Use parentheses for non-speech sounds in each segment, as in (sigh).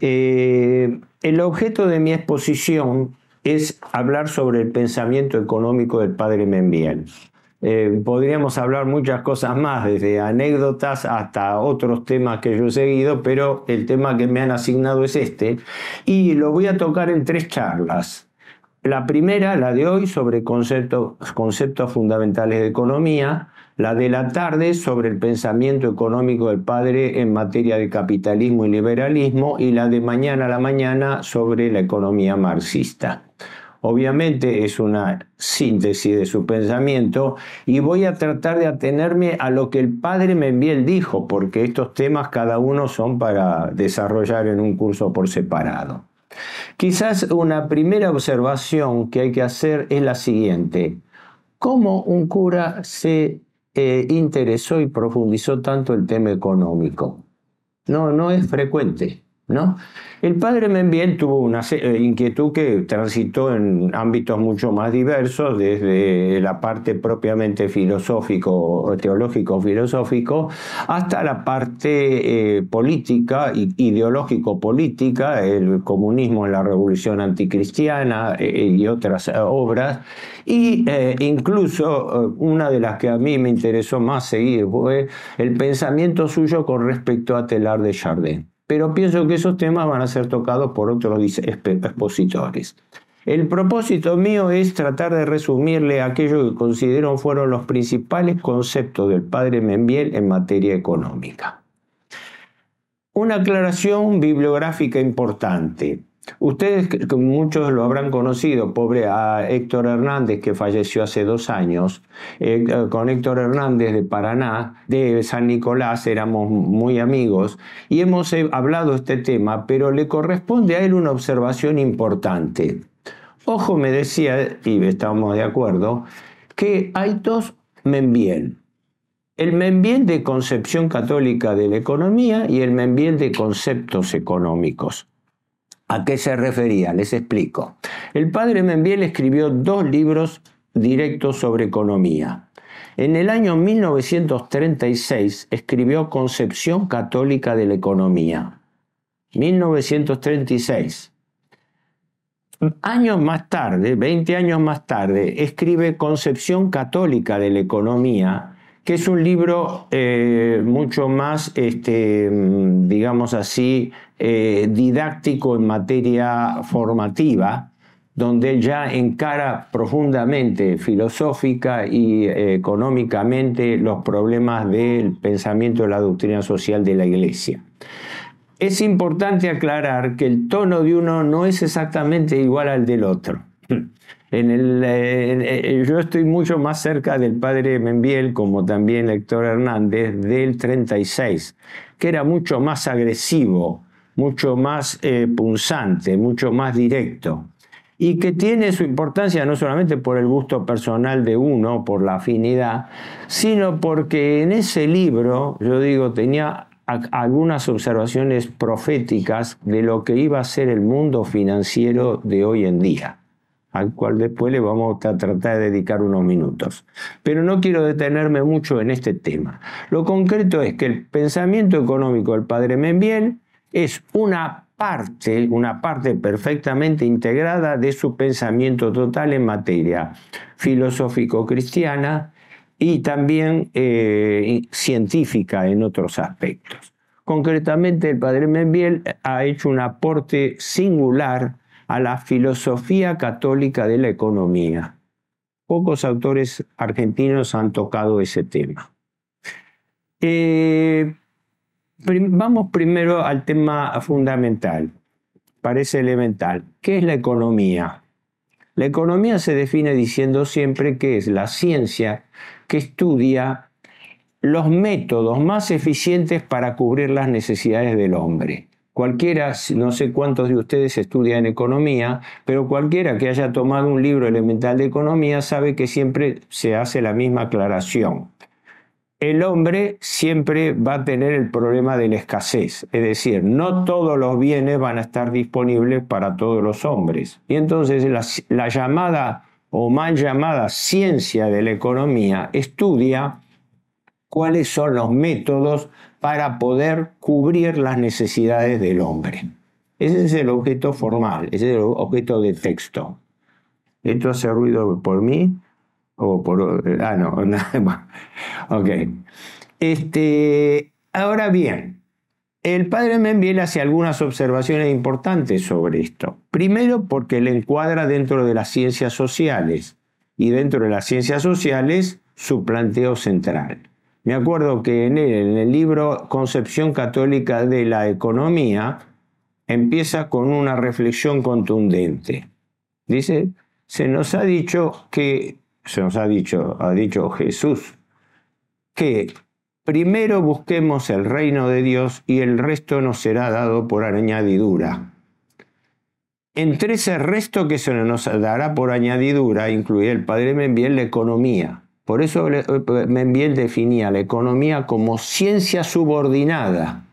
Eh, el objeto de mi exposición es hablar sobre el pensamiento económico del padre Membiel. Eh, podríamos hablar muchas cosas más, desde anécdotas hasta otros temas que yo he seguido, pero el tema que me han asignado es este, y lo voy a tocar en tres charlas. La primera, la de hoy, sobre conceptos, fundamentales de economía, la de la tarde sobre el pensamiento económico del padre en materia de capitalismo y liberalismo y la de mañana a la mañana sobre la economía marxista. Obviamente es una síntesis de su pensamiento y voy a tratar de atenerme a lo que el padre Membiel dijo, porque estos temas cada uno son para desarrollar en un curso por separado. Quizás una primera observación que hay que hacer es la siguiente. ¿Cómo un cura se eh, interesó y profundizó tanto el tema económico. No, no es frecuente. ¿No? El padre Membiel tuvo una eh, inquietud que transitó en ámbitos mucho más diversos, desde la parte propiamente filosófico, teológico-filosófico, hasta la parte eh, política, ideológico-política, el comunismo en la revolución anticristiana eh, y otras obras. Y incluso una de las que a mí me interesó más seguir fue el pensamiento suyo con respecto a Telar de Chardin pero pienso que esos temas van a ser tocados por otros expositores. El propósito mío es tratar de resumirle aquello que considero fueron los principales conceptos del padre Membiel en materia económica. Una aclaración bibliográfica importante. Ustedes, muchos lo habrán conocido, pobre a Héctor Hernández, que falleció hace dos años. Eh, con Héctor Hernández de Paraná, de San Nicolás, éramos muy amigos y hemos eh, hablado este tema, pero le corresponde a él una observación importante. Ojo, me decía, y estamos de acuerdo, que hay dos Membiel. El Membiel de concepción católica de la economía y el Membiel de conceptos económicos. ¿A qué se refería? Les explico. El padre Membiel escribió dos libros directos sobre economía. En el año 1936 escribió Concepción Católica de la Economía. 1936. Años más tarde, 20 años más tarde, escribe Concepción Católica de la Economía, que es un libro eh, mucho más, este, digamos así, eh, didáctico en materia formativa, donde él ya encara profundamente, filosófica y eh, económicamente los problemas del pensamiento de la doctrina social de la Iglesia. Es importante aclarar que el tono de uno no es exactamente igual al del otro. (clears throat) En el, eh, yo estoy mucho más cerca del padre Membiel, como también Héctor Hernández, del 36, que era mucho más agresivo, mucho más eh, punzante, mucho más directo, y que tiene su importancia no solamente por el gusto personal de uno, por la afinidad, sino porque en ese libro, yo digo, tenía algunas observaciones proféticas de lo que iba a ser el mundo financiero de hoy en día al cual después le vamos a tratar de dedicar unos minutos. Pero no quiero detenerme mucho en este tema. Lo concreto es que el pensamiento económico del padre Membiel es una parte, una parte perfectamente integrada de su pensamiento total en materia filosófico-cristiana y también eh, científica en otros aspectos. Concretamente, el padre Membiel ha hecho un aporte singular a la filosofía católica de la economía. Pocos autores argentinos han tocado ese tema. Eh, vamos primero al tema fundamental, parece elemental. ¿Qué es la economía? La economía se define diciendo siempre que es la ciencia que estudia los métodos más eficientes para cubrir las necesidades del hombre. Cualquiera, no sé cuántos de ustedes estudian economía, pero cualquiera que haya tomado un libro elemental de economía sabe que siempre se hace la misma aclaración. El hombre siempre va a tener el problema de la escasez, es decir, no todos los bienes van a estar disponibles para todos los hombres. Y entonces la, la llamada o mal llamada ciencia de la economía estudia cuáles son los métodos para poder cubrir las necesidades del hombre. Ese es el objeto formal, ese es el objeto de texto. ¿Esto hace ruido por mí? O por. Ah, no, (laughs) nada Ok. Este, ahora bien, el padre Membiel hace algunas observaciones importantes sobre esto. Primero, porque le encuadra dentro de las ciencias sociales y dentro de las ciencias sociales su planteo central. Me acuerdo que en el, libro Concepción Católica de la Economía empieza con una reflexión contundente. Dice, se nos ha dicho que, se nos ha dicho, ha dicho Jesús, que primero busquemos el reino de Dios y el resto nos será dado por añadidura. Entre ese resto que se nos dará por añadidura, incluye el Padre Membiel la economía. Por eso Membiel definía la economía como ciencia subordinada.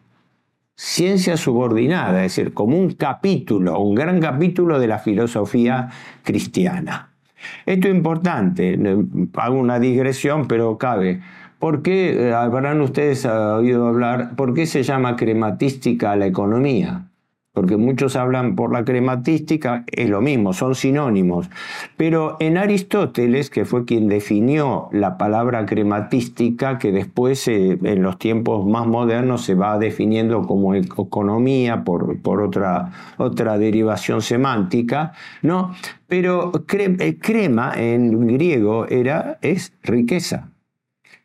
Ciencia subordinada, es decir, como un capítulo, un gran capítulo de la filosofía cristiana. Esto es importante, hago una digresión, pero cabe. ¿Por qué, eh, habrán ustedes oído hablar, por qué se llama crematística la economía? Porque muchos hablan por la crematística, es lo mismo, son sinónimos. Pero en Aristóteles, que fue quien definió la palabra crematística, que después eh, en los tiempos más modernos se va definiendo como economía por, por otra, otra derivación semántica, ¿no? Pero eh, crema en griego era, es riqueza.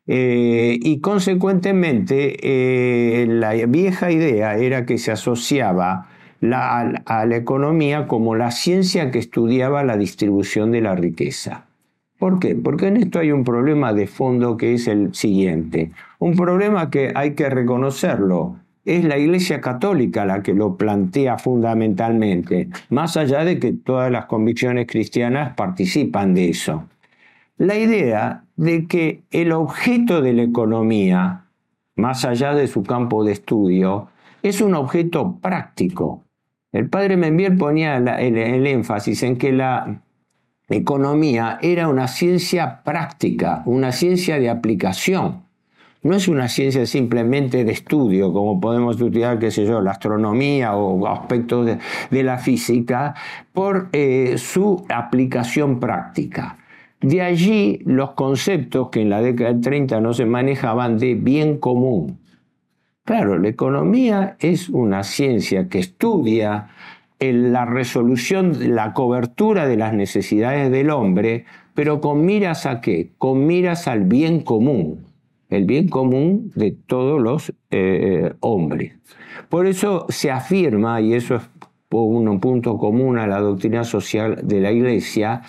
Eh, y consecuentemente la vieja idea era que se asociaba a la economía como la ciencia que estudiaba la distribución de la riqueza. ¿Por qué? Porque en esto hay un problema de fondo que es el siguiente. Un problema que hay que reconocerlo. Es la Iglesia Católica la que lo plantea fundamentalmente, más allá de que todas las convicciones cristianas participan de eso. La idea de que el objeto de la economía, más allá de su campo de estudio, es un objeto práctico, el padre Membiel ponía el, énfasis en que la economía era una ciencia práctica, una ciencia de aplicación. No es una ciencia simplemente de estudio, como podemos estudiar, qué sé yo, la astronomía o aspectos de, la física, por eh, su aplicación práctica. De allí los conceptos que en la década del 30 no se manejaban de bien común, Claro, la economía es una ciencia que estudia la resolución, la cobertura de las necesidades del hombre, pero con miras a qué? Con miras al bien común, el bien común de todos los eh, hombres. Por eso se afirma, y eso es un punto común a la doctrina social de la Iglesia,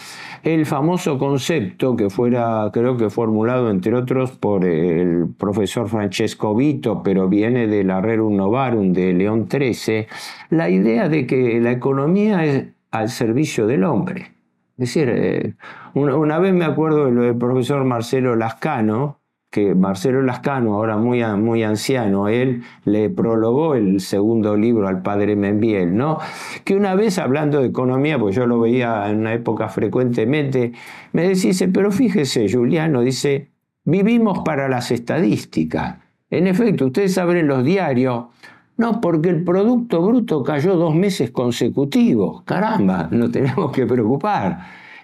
el famoso concepto que fuera, creo que formulado entre otros por el profesor Francesco Vito, pero viene del Rerum Novarum de León XIII, la idea de que la economía es al servicio del hombre. Es decir, eh, una, vez me acuerdo del profesor Marcelo Lascano, que Marcelo Lascano, ahora muy, muy anciano, él le prologó el segundo libro al padre Membiel, ¿no? Que una vez hablando de economía, pues yo lo veía en una época frecuentemente, me decía, pero fíjese, Juliano, dice, vivimos para las estadísticas. En efecto, ustedes abren los diarios, no, porque el Producto Bruto cayó dos meses consecutivos. Caramba, no tenemos que preocupar.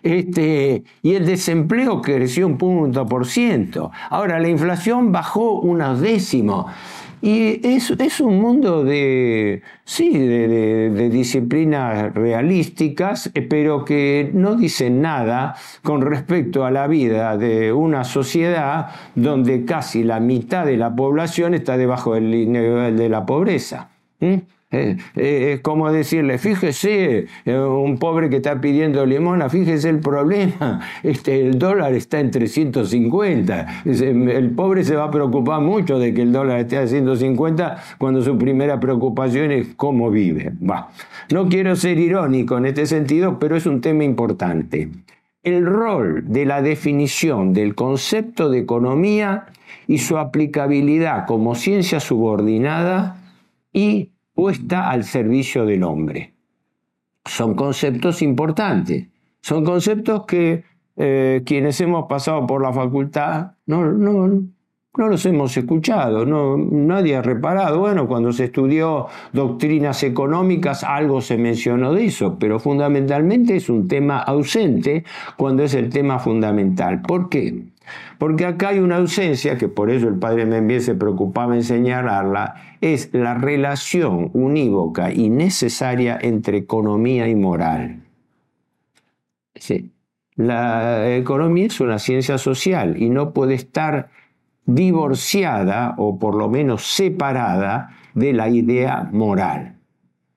Este, y el desempleo creció un punto por ciento. Ahora, la inflación bajó unos décimos. Y es, es, un mundo de, sí, de, disciplinas realísticas, eh, pero que no dicen nada con respecto a la vida de una sociedad donde casi la mitad de la población está debajo del nivel de la pobreza. Eh, eh, es como decirle, fíjese, eh, un pobre que está pidiendo limona, fíjese el problema, (laughs) este, el dólar está en 350. El pobre se va a preocupar mucho de que el dólar esté a 150 cuando su primera preocupación es cómo vive. No quiero ser irónico en este sentido, pero es un tema importante. El rol de la definición del concepto de economía y su aplicabilidad como ciencia subordinada y puesta al servicio del hombre. Son conceptos importantes, son conceptos que eh, quienes hemos pasado por la facultad no, no, no los hemos escuchado, no, nadie ha reparado. Bueno, cuando se estudió doctrinas económicas algo se mencionó de eso, pero fundamentalmente es un tema ausente cuando es el tema fundamental. ¿Por qué? Porque acá hay una ausencia, que por eso el padre Membier se preocupaba en señalarla, es la relación unívoca y necesaria entre economía y moral. La economía es una ciencia social y no puede estar divorciada o por lo menos separada de la idea moral.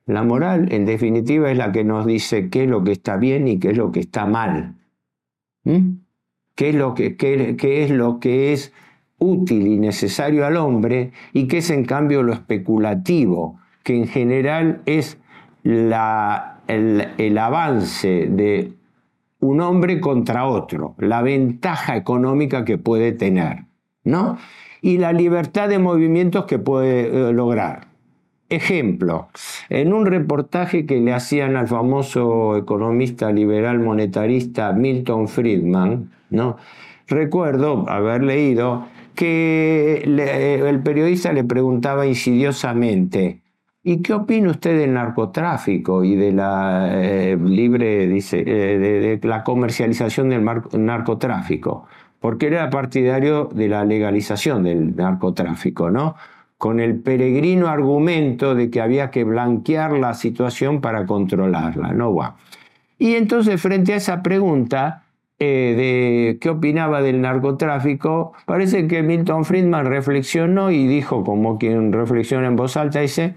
La moral, en definitiva, es la que nos dice qué es lo que está bien y qué es lo que está mal. ¿Mm? ¿Qué, es lo que, es lo que es útil y necesario al hombre y qué es en cambio lo especulativo, que en general es la, el, el avance de un hombre contra otro, la ventaja económica que puede tener. ¿no? Y la libertad de movimientos que puede eh, lograr. Ejemplo, en un reportaje que le hacían al famoso economista liberal monetarista Milton Friedman, recuerdo haber leído que eh, el periodista le preguntaba insidiosamente, ¿y qué opina usted del narcotráfico y de la eh, libre, dice, de, la comercialización del narcotráfico? porque era partidario de la legalización del narcotráfico, ¿no? Con el peregrino argumento de que había que blanquear la situación para controlarla, ¿no? Y entonces, frente a esa pregunta eh, de qué opinaba del narcotráfico, parece que Milton Friedman reflexionó y dijo, como quien reflexiona en voz alta, dice,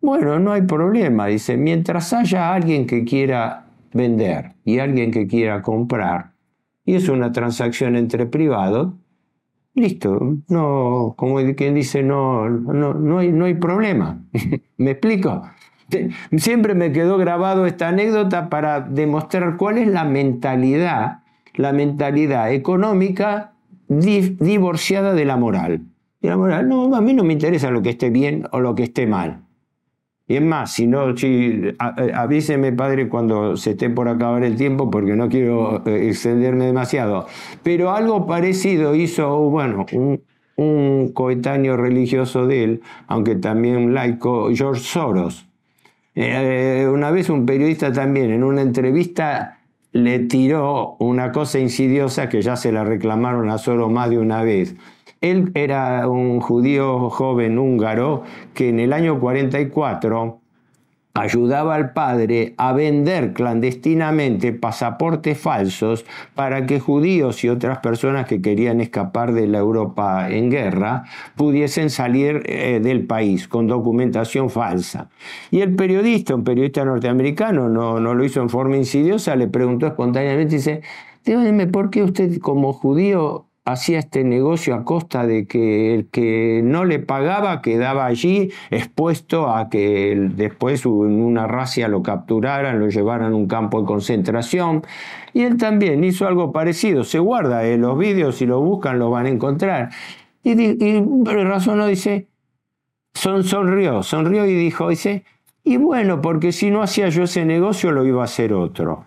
bueno, no hay problema, dice, mientras haya alguien que quiera vender y alguien que quiera comprar, y es una transacción entre privados, listo, no, como quien dice, no, no, no, hay, no hay problema. (laughs) ¿Me explico? Siempre me quedó grabado esta anécdota para demostrar cuál es la mentalidad, la mentalidad económica divorciada de la moral. Y la moral, no, a mí no me interesa lo que esté bien o lo que esté mal. Y es más, si no, si, avíseme, padre, cuando se esté por acabar el tiempo, porque no quiero eh, extenderme demasiado. Pero algo parecido hizo, bueno, un, coetáneo religioso de él, aunque también laico, George Soros. Eh, una vez un periodista también en una entrevista le tiró una cosa insidiosa que ya se la reclamaron a Soros más de una vez. Él era un judío joven húngaro que en el año 44 ayudaba al padre a vender clandestinamente pasaportes falsos para que judíos y otras personas que querían escapar de la Europa en guerra pudiesen salir eh, del país con documentación falsa. Y el periodista, un periodista norteamericano, no, no lo hizo en forma insidiosa, le preguntó espontáneamente, dice, dígame, ¿por qué usted como judío hacía este negocio a costa de que el que no le pagaba quedaba allí expuesto a que después en una racia lo capturaran, lo llevaran a un campo de concentración. Y él también hizo algo parecido. Se guarda en los vídeos, si lo buscan lo van a encontrar. Y, y, razonó, dice, son, sonrió, sonrió y dijo, dice, y bueno, porque si no hacía yo ese negocio lo iba a hacer otro.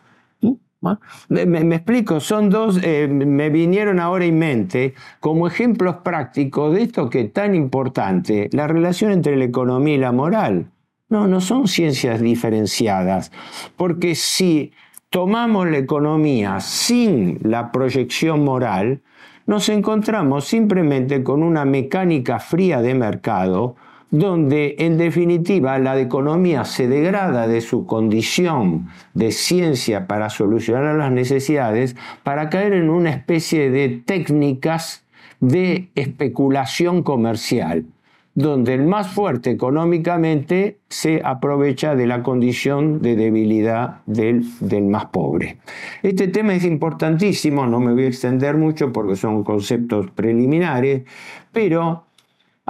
Me, explico, son dos, eh, me vinieron ahora en mente como ejemplos prácticos de esto que es tan importante, la relación entre la economía y la moral. No, no son ciencias diferenciadas, porque si tomamos la economía sin la proyección moral, nos encontramos simplemente con una mecánica fría de mercado donde en definitiva la economía se degrada de su condición de ciencia para solucionar las necesidades para caer en una especie de técnicas de especulación comercial, donde el más fuerte económicamente se aprovecha de la condición de debilidad del, del, más pobre. Este tema es importantísimo, no me voy a extender mucho porque son conceptos preliminares, pero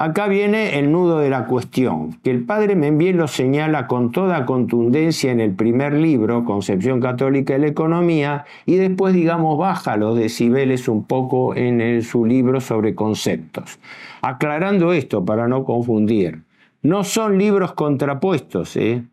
Acá viene el nudo de la cuestión, que el padre Membiel lo señala con toda contundencia en el primer libro, Concepción Católica de la Economía, y después, digamos, baja los decibeles un poco en su libro sobre conceptos. Aclarando esto para no confundir, no son libros contrapuestos, ¿eh?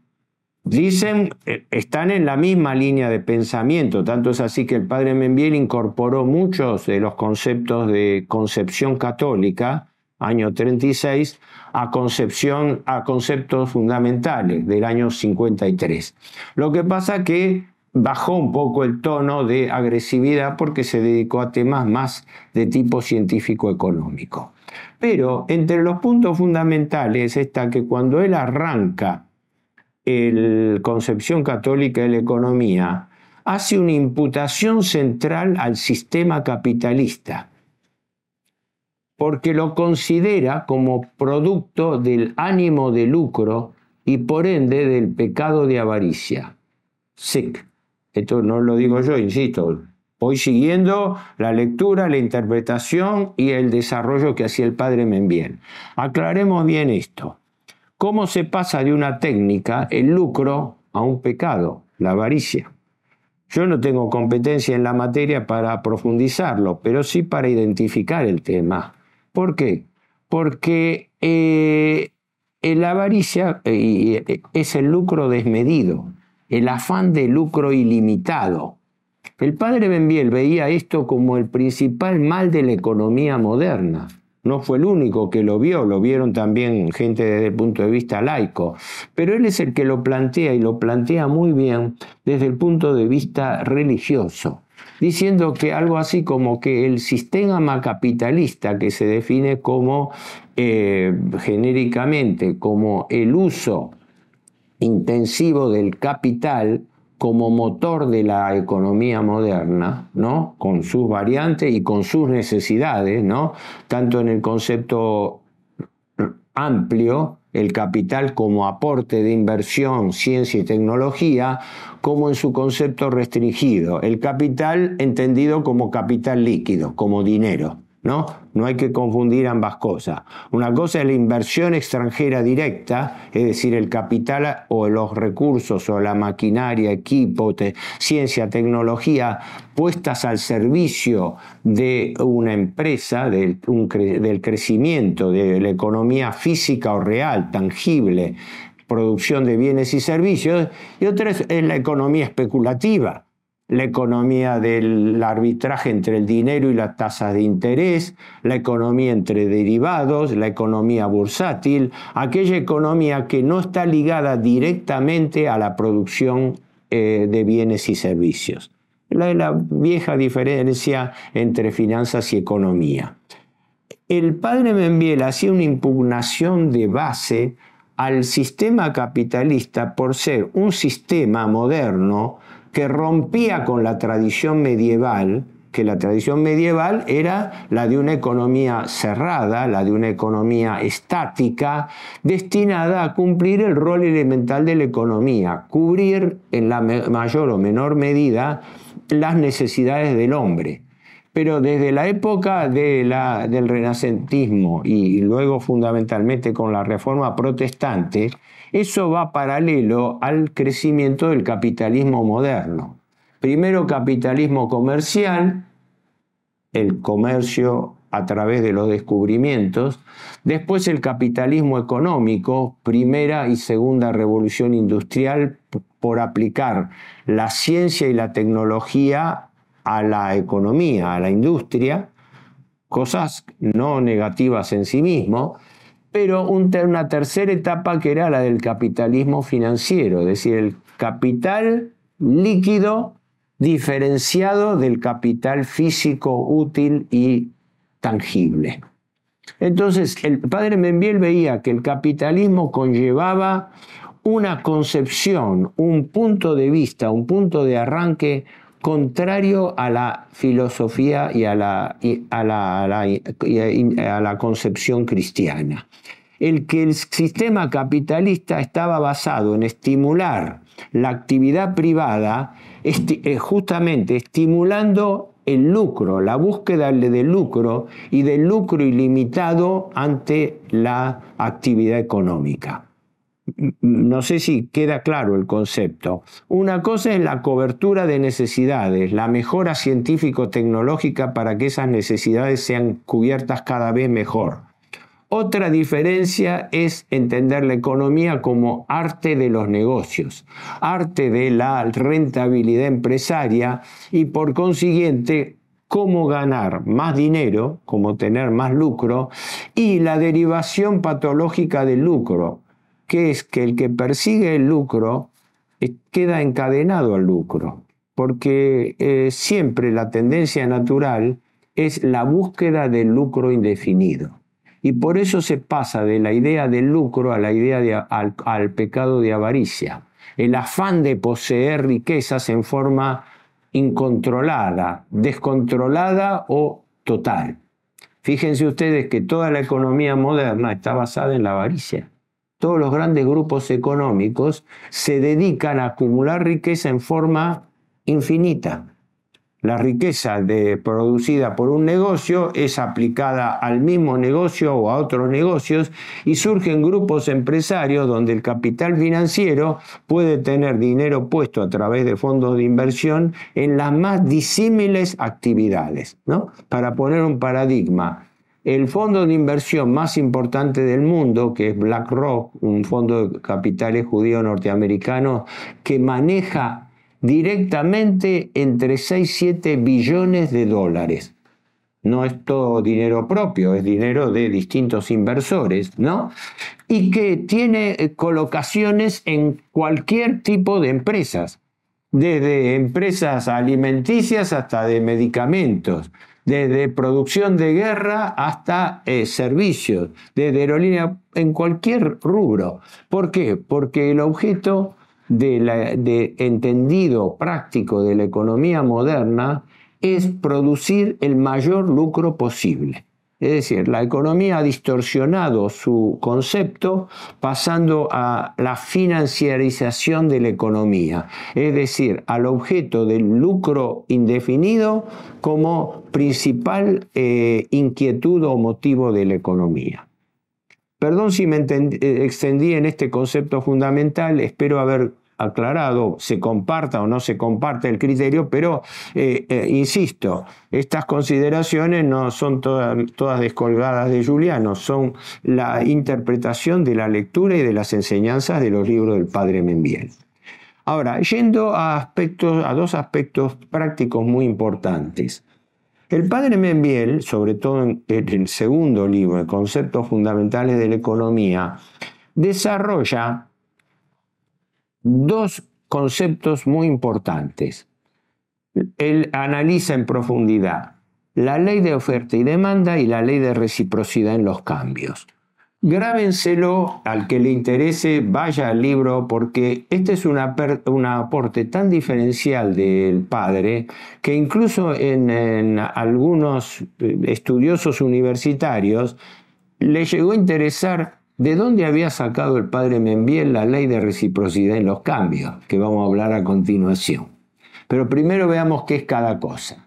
Dicen, eh, están en la misma línea de pensamiento, tanto es así que el padre Membiel incorporó muchos de los conceptos de concepción católica, año 36, a, concepción, a conceptos fundamentales del año 53. Lo que pasa que bajó un poco el tono de agresividad porque se dedicó a temas más de tipo científico-económico. Pero entre los puntos fundamentales está que cuando él arranca el concepción católica de la economía hace una imputación central al sistema capitalista, porque lo considera como producto del ánimo de lucro y por ende del pecado de avaricia. Sick. Esto no lo digo yo, insisto. Voy siguiendo la lectura, la interpretación y el desarrollo que hacía el padre Membien. Aclaremos bien esto cómo se pasa de una técnica, el lucro, a un pecado, la avaricia. Yo no tengo competencia en la materia para profundizarlo, pero sí para identificar el tema. ¿Por qué? Porque eh, la avaricia eh, eh, es el lucro desmedido, el afán de lucro ilimitado. El padre Benviel veía esto como el principal mal de la economía moderna no fue el único que lo vio, lo vieron también gente desde el punto de vista laico, pero él es el que lo plantea y lo plantea muy bien desde el punto de vista religioso, diciendo que algo así como que el sistema capitalista que se define como eh, genéricamente como el uso intensivo del capital, como motor de la economía moderna, ¿no? con sus variantes y con sus necesidades, ¿no? tanto en el concepto amplio, el capital como aporte de inversión, ciencia y tecnología, como en su concepto restringido, el capital entendido como capital líquido, como dinero. ¿No? No hay que confundir ambas cosas. Una cosa es la inversión extranjera directa, es decir, el capital o los recursos o la maquinaria, equipo, ciencia, tecnología puestas al servicio de una empresa, del, del crecimiento de la economía física o real, tangible, producción de bienes y servicios, y otra es la economía especulativa la economía del arbitraje entre el dinero y las tasas de interés, la economía entre derivados, la economía bursátil, aquella economía que no está ligada directamente a la producción eh, de bienes y servicios. La, la vieja diferencia entre finanzas y economía. El padre Membiel hacía una impugnación de base al sistema capitalista por ser un sistema moderno que rompía con la tradición medieval, que la tradición medieval era la de una economía cerrada, la de una economía estática, destinada a cumplir el rol elemental de la economía, cubrir en la mayor o menor medida las necesidades del hombre. Pero desde la época del renacentismo y luego fundamentalmente con la reforma protestante, eso va paralelo al crecimiento del capitalismo moderno. Primero capitalismo comercial, el comercio a través de los descubrimientos, después el capitalismo económico, primera y segunda revolución industrial por aplicar la ciencia y la tecnología a la economía, a la industria, cosas no negativas en sí mismo, pero una tercera etapa que era la del capitalismo financiero, es decir, el capital líquido diferenciado del capital físico útil y tangible. Entonces, el padre Membiel veía que el capitalismo conllevaba una concepción, un punto de vista, un punto de arranque contrario a la filosofía y a la, a la, concepción cristiana. El que el sistema capitalista estaba basado en estimular la actividad privada, eh, justamente estimulando el lucro, la búsqueda del lucro y del lucro ilimitado ante la actividad económica no sé si queda claro el concepto. Una cosa es la cobertura de necesidades, la mejora científico-tecnológica para que esas necesidades sean cubiertas cada vez mejor. Otra diferencia es entender la economía como arte de los negocios, arte de la rentabilidad empresaria y por consiguiente cómo ganar más dinero, cómo tener más lucro y la derivación patológica del lucro, que es que el que persigue el lucro eh, queda encadenado al lucro, porque eh, siempre la tendencia natural es la búsqueda del lucro indefinido. Y por eso se pasa de la idea del lucro a la idea de, al, al pecado de avaricia. El afán de poseer riquezas en forma incontrolada, descontrolada o total. Fíjense ustedes que toda la economía moderna está basada en la avaricia. Todos los grandes grupos económicos se dedican a acumular riqueza en forma infinita la riqueza producida por un negocio es aplicada al mismo negocio o a otros negocios y surgen grupos empresarios donde el capital financiero puede tener dinero puesto a través de fondos de inversión en las más disímiles actividades. ¿no? Para poner un paradigma, el fondo de inversión más importante del mundo, que es BlackRock, un fondo de capitales judío norteamericano, que maneja directamente entre 6 y 7 billones de dólares. No es todo dinero propio, es dinero de distintos inversores, ¿no? Y que tiene eh, colocaciones en cualquier tipo de empresas, desde empresas alimenticias hasta de medicamentos, desde producción de guerra hasta eh, servicios, desde aerolínea, en cualquier rubro. ¿Por qué? Porque el objeto de, entendido práctico de la economía moderna es producir el mayor lucro posible. Es decir, la economía ha distorsionado su concepto pasando a la financiarización de la economía, es decir, al objeto del lucro indefinido como principal eh, inquietud o motivo de la economía. Perdón si me eh, extendí en este concepto fundamental, espero haber aclarado, se comparta o no se comparte el criterio, pero eh, eh, insisto, estas consideraciones no son todas, descolgadas de Juliano, son la interpretación de la lectura y de las enseñanzas de los libros del padre Membiel. Ahora, yendo a, aspectos, a dos aspectos prácticos muy importantes. El padre Membiel, sobre todo en el segundo libro, Conceptos Fundamentales de la Economía, desarrolla dos conceptos muy importantes. Él analiza en profundidad la ley de oferta y demanda y la ley de reciprocidad en los cambios. Grábenselo al que le interese, vaya al libro, porque este es un aporte tan diferencial del padre que incluso en, algunos eh, estudiosos universitarios le llegó a interesar de dónde había sacado el padre Membiel la ley de reciprocidad en los cambios, que vamos a hablar a continuación. Pero primero veamos qué es cada cosa.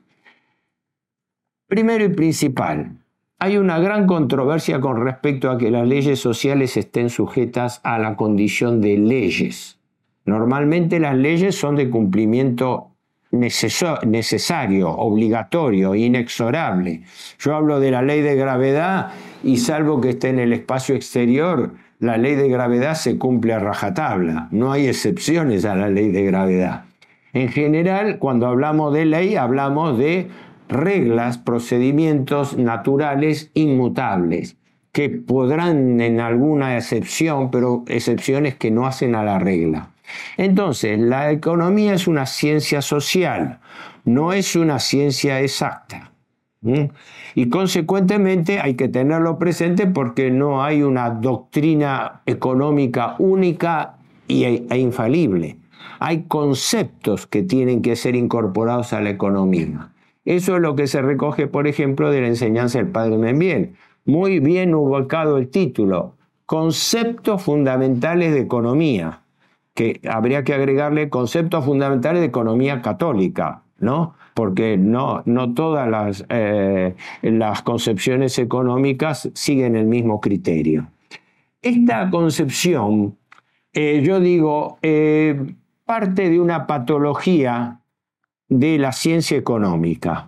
Primero y principal, hay una gran controversia con respecto a que las leyes sociales estén sujetas a la condición de leyes. Normalmente las leyes son de cumplimiento necesario, obligatorio, inexorable. Yo hablo de la ley de gravedad y salvo que esté en el espacio exterior, la ley de gravedad se cumple a rajatabla. No hay excepciones a la ley de gravedad. En general, cuando hablamos de ley, hablamos de reglas, procedimientos naturales inmutables, que podrán en alguna excepción, pero excepciones que no hacen a la regla. Entonces, la economía es una ciencia social, no es una ciencia exacta. Y consecuentemente hay que tenerlo presente porque no hay una doctrina económica única e infalible. Hay conceptos que tienen que ser incorporados a la economía. Eso es lo que se recoge, por ejemplo, de la enseñanza del padre Membiel. Muy bien ubicado el título, Conceptos fundamentales de economía, que habría que agregarle conceptos fundamentales de economía católica, ¿no? Porque no, no todas las, eh, las concepciones económicas siguen el mismo criterio. Esta concepción, eh, yo digo, eh, parte de una patología de la ciencia económica.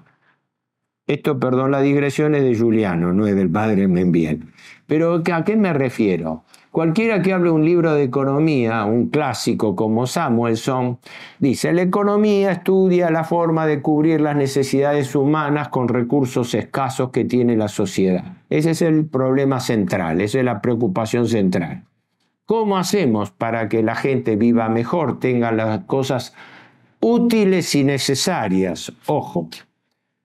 Esto, perdón, la digresión es de Juliano, no es del padre Membiel. Pero ¿a qué me refiero? Cualquiera que hable un libro de economía, un clásico como Samuelson, dice, la economía estudia la forma de cubrir las necesidades humanas con recursos escasos que tiene la sociedad. Ese es el problema central, esa es la preocupación central. ¿Cómo hacemos para que la gente viva mejor, tenga las cosas útiles y necesarias? Ojo,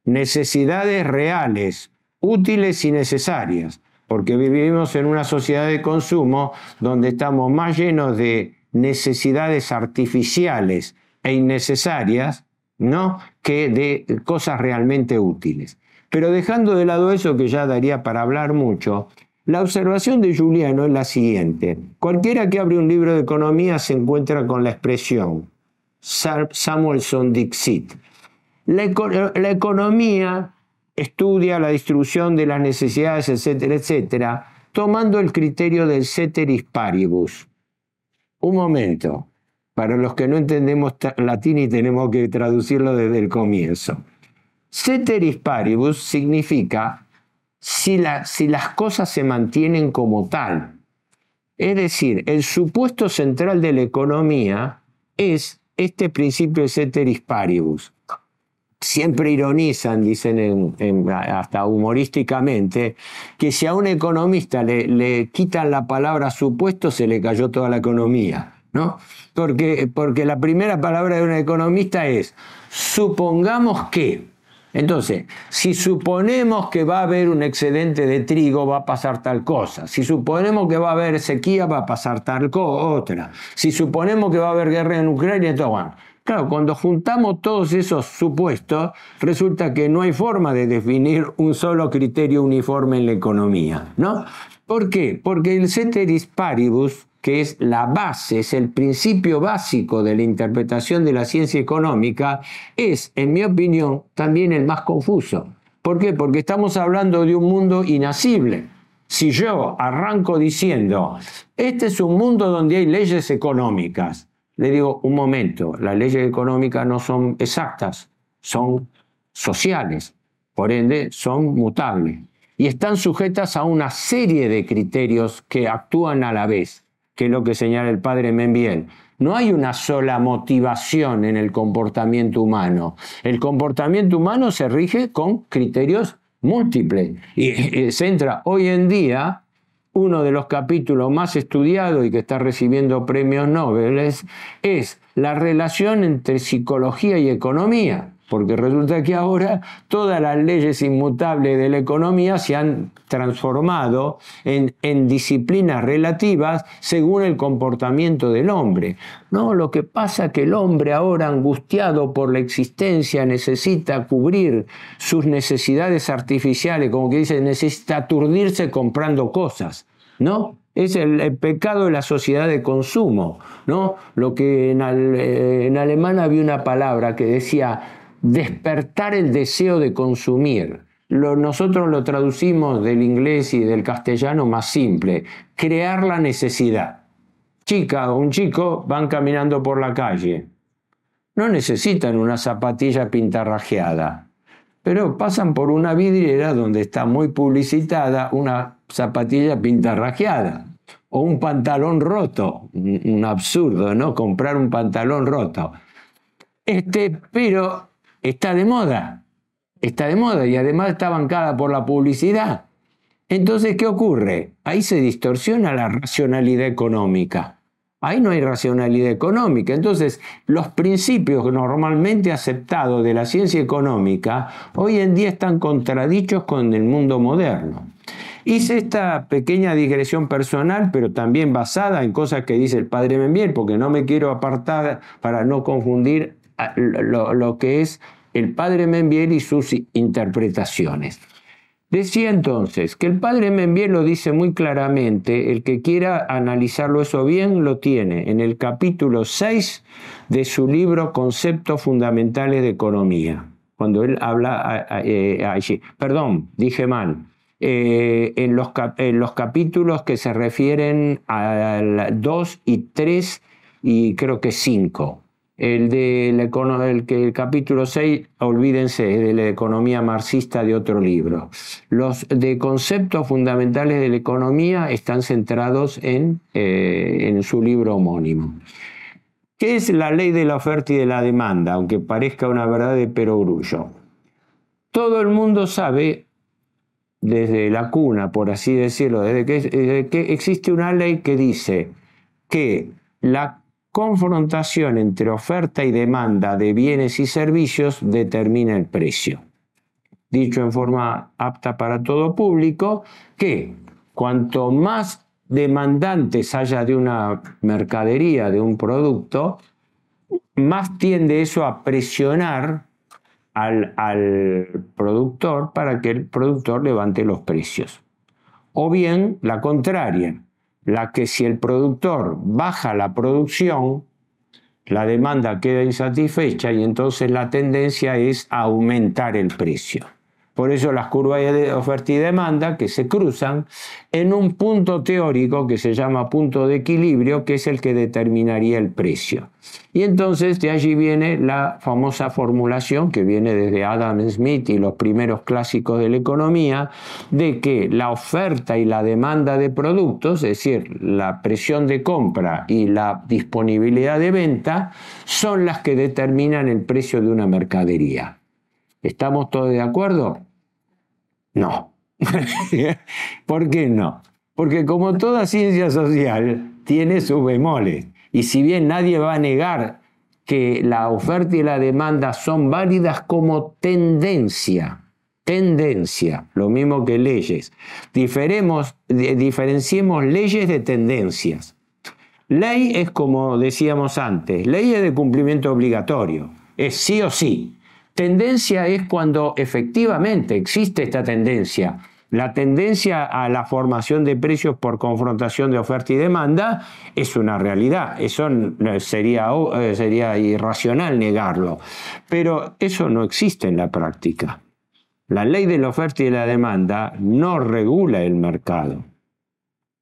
necesidades reales, útiles y necesarias porque vivimos en una sociedad de consumo donde estamos más llenos de necesidades artificiales e innecesarias, ¿no? que de cosas realmente útiles. Pero dejando de lado eso que ya daría para hablar mucho, la observación de Juliano es la siguiente. Cualquiera que abre un libro de economía se encuentra con la expresión Samuelson Dixit. La, la economía estudia la distribución de las necesidades, etcétera, etcétera, tomando el criterio del ceteris paribus. Un momento, para los que no entendemos latín y tenemos que traducirlo desde el comienzo. Ceteris paribus significa si, si las cosas se mantienen como tal. Es decir, el supuesto central de la economía es este principio de ceteris paribus siempre ironizan, dicen hasta humorísticamente, que si a un economista le, quitan la palabra supuesto, se le cayó toda la economía. ¿no? Porque, porque la primera palabra de un economista es supongamos que. Entonces, si suponemos que va a haber un excedente de trigo, va a pasar tal cosa. Si suponemos que va a haber sequía, va a pasar tal otra. Si suponemos que va a haber guerra en Ucrania, todo, bueno, Claro, cuando juntamos todos esos supuestos, resulta que no hay forma de definir un solo criterio uniforme en la economía, ¿no? ¿Por qué? Porque el ceteris paribus, que es la base, es el principio básico de la interpretación de la ciencia económica, es, en mi opinión, también el más confuso. ¿Por qué? Porque estamos hablando de un mundo inacible. Si yo arranco diciendo, este es un mundo donde hay leyes económicas, le digo, un momento, las leyes económicas no son exactas, son sociales, por ende son mutables y están sujetas a una serie de criterios que actúan a la vez, que es lo que señala el padre Membiel. No hay una sola motivación en el comportamiento humano. El comportamiento humano se rige con criterios múltiples y se entra hoy en día uno de los capítulos más estudiados y que está recibiendo premios Nobel es, la relación entre psicología y economía, porque resulta que ahora todas las leyes inmutables de la economía se han transformado en, disciplinas relativas según el comportamiento del hombre. No, lo que pasa es que el hombre ahora angustiado por la existencia necesita cubrir sus necesidades artificiales, como que dice, necesita aturdirse comprando cosas. ¿no? Es el, pecado de la sociedad de consumo, ¿no? Lo que en, eh, en alemán había una palabra que decía despertar el deseo de consumir. nosotros lo traducimos del inglés y del castellano más simple, crear la necesidad. Chica o un chico van caminando por la calle. No necesitan una zapatilla pintarrajeada, pero pasan por una vidriera donde está muy publicitada una zapatilla pintarrajeada o un pantalón roto, un absurdo, ¿no? Comprar un pantalón roto. Este, pero está de moda, está de moda y además está bancada por la publicidad. Entonces, ¿qué ocurre? Ahí se distorsiona la racionalidad económica. Ahí no hay racionalidad económica. Entonces, los principios normalmente aceptados de la ciencia económica hoy en día están contradichos con el mundo moderno. Hice esta pequeña digresión personal, pero también basada en cosas que dice el padre Membiel, porque no me quiero apartar para no confundir lo, que es el padre Membiel y sus interpretaciones. Decía entonces que el padre Membiel lo dice muy claramente, el que quiera analizarlo eso bien lo tiene en el capítulo 6 de su libro Conceptos Fundamentales de Economía, cuando él habla eh, allí. Perdón, dije mal, eh, en, los los capítulos que se refieren al 2 y 3 y creo que 5. El del el, el capítulo 6, olvídense, es de la economía marxista de otro libro. Los de conceptos fundamentales de la economía están centrados en, eh, en su libro homónimo. ¿Qué es la ley de la oferta y de la demanda? Aunque parezca una verdad de perogrullo. Todo el mundo sabe, desde la cuna, por así decirlo, desde que, desde que existe una ley que dice que la confrontación entre oferta y demanda de bienes y servicios determina el precio. Dicho en forma apta para todo público, que cuanto más demandantes haya de una mercadería, de un producto, más tiende eso a presionar al, al, productor para que el productor levante los precios. O bien la contraria, la que si el productor baja la producción, la demanda queda insatisfecha y entonces la tendencia es aumentar el precio. Por eso las curvas de oferta y demanda que se cruzan en un punto teórico que se llama punto de equilibrio, que es el que determinaría el precio. Y entonces de allí viene la famosa formulación que viene desde Adam Smith y los primeros clásicos de la economía, de que la oferta y la demanda de productos, es decir, la presión de compra y la disponibilidad de venta, son las que determinan el precio de una mercadería. ¿Estamos todos de acuerdo? No. (laughs) ¿Por qué no? Porque como toda ciencia social tiene sus bemoles, y si bien nadie va a negar que la oferta y la demanda son válidas como tendencia, tendencia, lo mismo que leyes, diferenciemos leyes de tendencias. Ley es como decíamos antes, ley es de cumplimiento obligatorio, es sí o sí. Tendencia es cuando efectivamente existe esta tendencia. La tendencia a la formación de precios por confrontación de oferta y demanda es una realidad. Eso sería, eh, sería irracional negarlo. Pero eso no existe en la práctica. La ley de la oferta y la demanda no regula el mercado.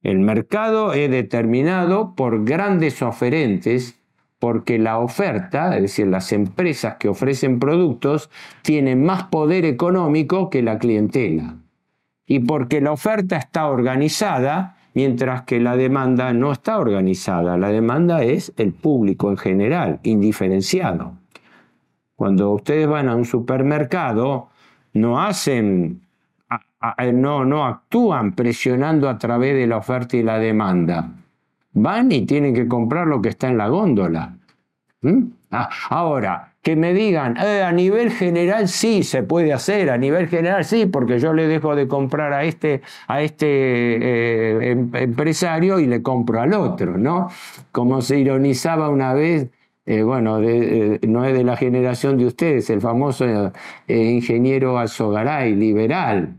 El mercado es determinado por grandes oferentes porque la oferta, es decir, las empresas que ofrecen productos, tienen más poder económico que la clientela. Y porque la oferta está organizada, mientras que la demanda no está organizada. La demanda es el público en general, indiferenciado. Cuando ustedes van a un supermercado, no hacen, no, no actúan presionando a través de la oferta y la demanda van y tienen que comprar lo que está en la góndola. ¿Mm? Ah, ahora, que me digan, eh, a nivel general sí se puede hacer, a nivel general sí, porque yo le dejo de comprar a este, a este eh, em, empresario y le compro al otro, ¿no? Como se ironizaba una vez, eh, bueno, no es de la generación de ustedes, el famoso ingeniero Azogaray, liberal,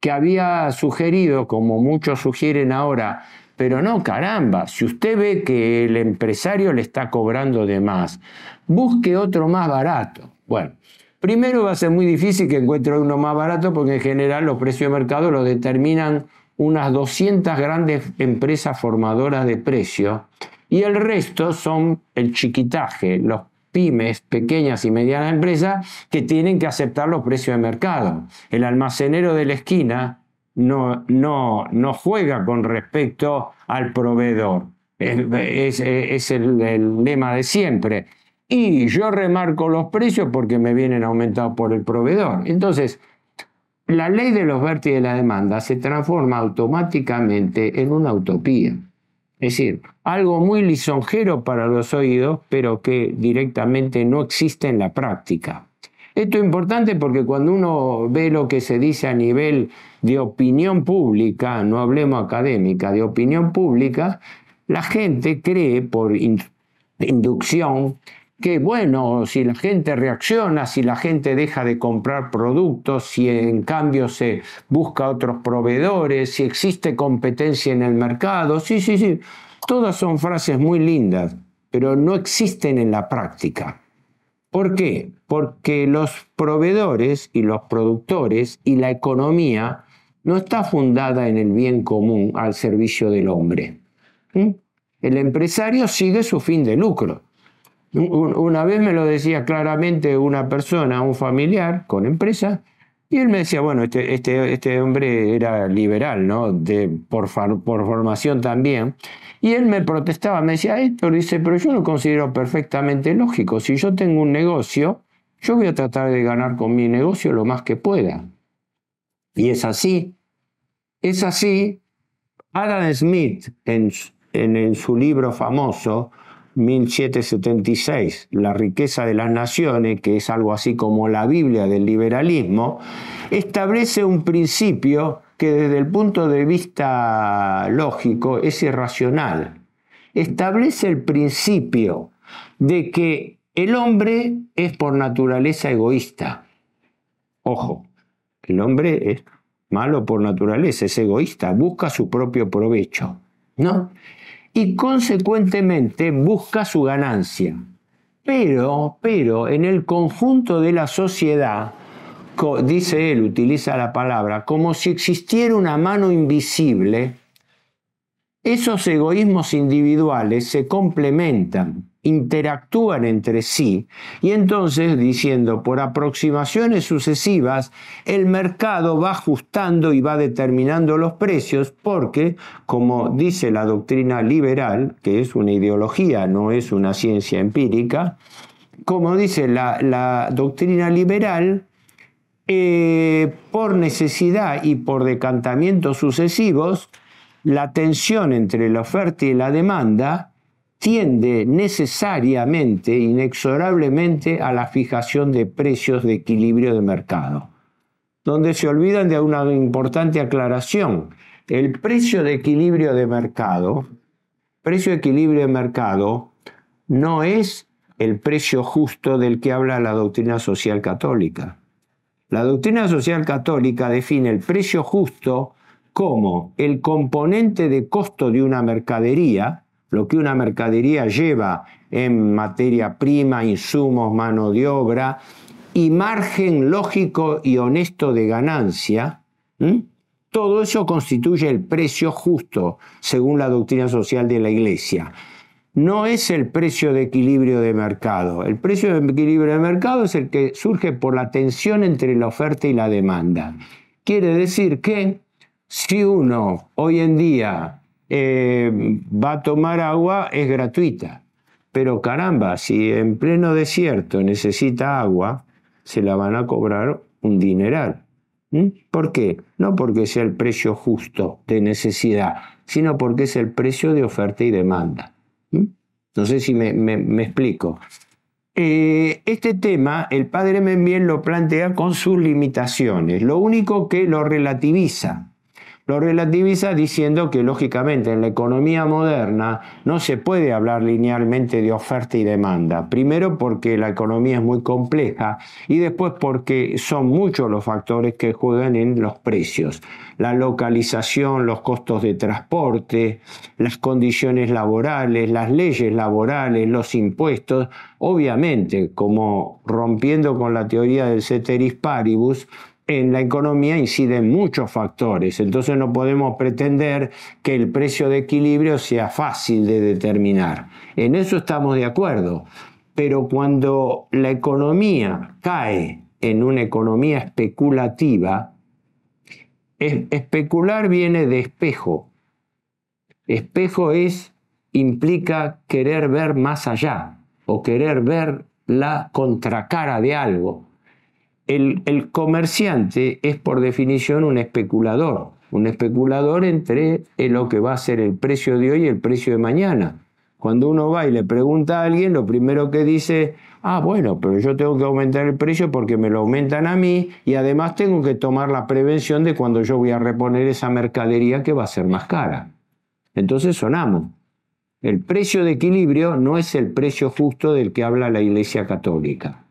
que había sugerido, como muchos sugieren ahora, pero no, caramba, si usted ve que el empresario le está cobrando de más, busque otro más barato. Bueno, primero va a ser muy difícil que encuentre uno más barato porque en general los precios de mercado lo determinan unas 200 grandes empresas formadoras de precios y el resto son el chiquitaje, los pymes, pequeñas y medianas empresas que tienen que aceptar los precios de mercado. El almacenero de la esquina no, no, no juega con respecto al proveedor. Es, el, el, lema de siempre. Y yo remarco los precios porque me vienen aumentados por el proveedor. Entonces, la ley de los vértices de la demanda se transforma automáticamente en una utopía. Es decir, algo muy lisonjero para los oídos, pero que directamente no existe en la práctica. Esto es importante porque cuando uno ve lo que se dice a nivel de opinión pública, no hablemos académica, de opinión pública, la gente cree por inducción que bueno, si la gente reacciona, si la gente deja de comprar productos, si en cambio se busca otros proveedores, si existe competencia en el mercado, sí, sí, sí, todas son frases muy lindas, pero no existen en la práctica. ¿Por qué? Porque los proveedores y los productores y la economía no está fundada en el bien común al servicio del hombre. El empresario sigue su fin de lucro. Una vez me lo decía claramente una persona, un familiar con empresa, y él me decía, bueno, este, este, este hombre era liberal, por, por formación también. Y él me protestaba, me decía, esto, dice, pero yo lo considero perfectamente lógico. Si yo tengo un negocio, yo voy a tratar de ganar con mi negocio lo más que pueda. Y es así. Es así. Adam Smith, en, en su libro famoso, 1776, La riqueza de las naciones, que es algo así como la Biblia del liberalismo, establece un principio que desde el punto de vista lógico es irracional. Establece el principio de que el hombre es por naturaleza egoísta. Ojo, el hombre es malo por naturaleza, es egoísta, busca su propio provecho, ¿no? y consecuentemente busca su ganancia. Pero, pero en el conjunto de la sociedad, dice él, utiliza la palabra, como si existiera una mano invisible, esos egoísmos individuales se complementan interactúan entre sí y entonces diciendo por aproximaciones sucesivas el mercado va ajustando y va determinando los precios porque como dice la doctrina liberal que es una ideología no es una ciencia empírica como dice la, doctrina liberal eh, por necesidad y por decantamientos sucesivos la tensión entre la oferta y la demanda tiende necesariamente, inexorablemente a la fijación de precios de equilibrio de mercado, donde se olvidan de una importante aclaración. El precio de equilibrio de mercado, precio de equilibrio de mercado no es el precio justo del que habla la doctrina social católica. La doctrina social católica define el precio justo como el componente de costo de una mercadería, lo que una mercadería lleva en materia prima, insumos, mano de obra y margen lógico y honesto de ganancia, todo eso constituye el precio justo según la doctrina social de la Iglesia. No es el precio de equilibrio de mercado. El precio de equilibrio de mercado es el que surge por la tensión entre la oferta y la demanda. Quiere decir que si uno hoy en día eh, va a tomar agua es gratuita. Pero caramba, si en pleno desierto necesita agua, se la van a cobrar un dineral. ¿Mm? ¿Por qué? No porque sea el precio justo de necesidad, sino porque es el precio de oferta y demanda. ¿Mm? No sé si me, explico. Eh, este tema el padre Membien lo plantea con sus limitaciones, lo único que lo relativiza. Lo relativiza diciendo que lógicamente en la economía moderna no se puede hablar linealmente de oferta y demanda. Primero porque la economía es muy compleja y después porque son muchos los factores que juegan en los precios. La localización, los costos de transporte, las condiciones laborales, las leyes laborales, los impuestos. Obviamente, como rompiendo con la teoría del ceteris paribus, en la economía inciden muchos factores, entonces no podemos pretender que el precio de equilibrio sea fácil de determinar. En eso estamos de acuerdo, pero cuando la economía cae en una economía especulativa, especular viene de espejo. Espejo es implica querer ver más allá o querer ver la contracara de algo el, comerciante es por definición un especulador, un especulador entre lo que va a ser el precio de hoy y el precio de mañana. Cuando uno va y le pregunta a alguien, lo primero que dice, ah, bueno, pero yo tengo que aumentar el precio porque me lo aumentan a mí y además tengo que tomar la prevención de cuando yo voy a reponer esa mercadería que va a ser más cara. Entonces sonamos. El precio de equilibrio no es el precio justo del que habla la Iglesia Católica.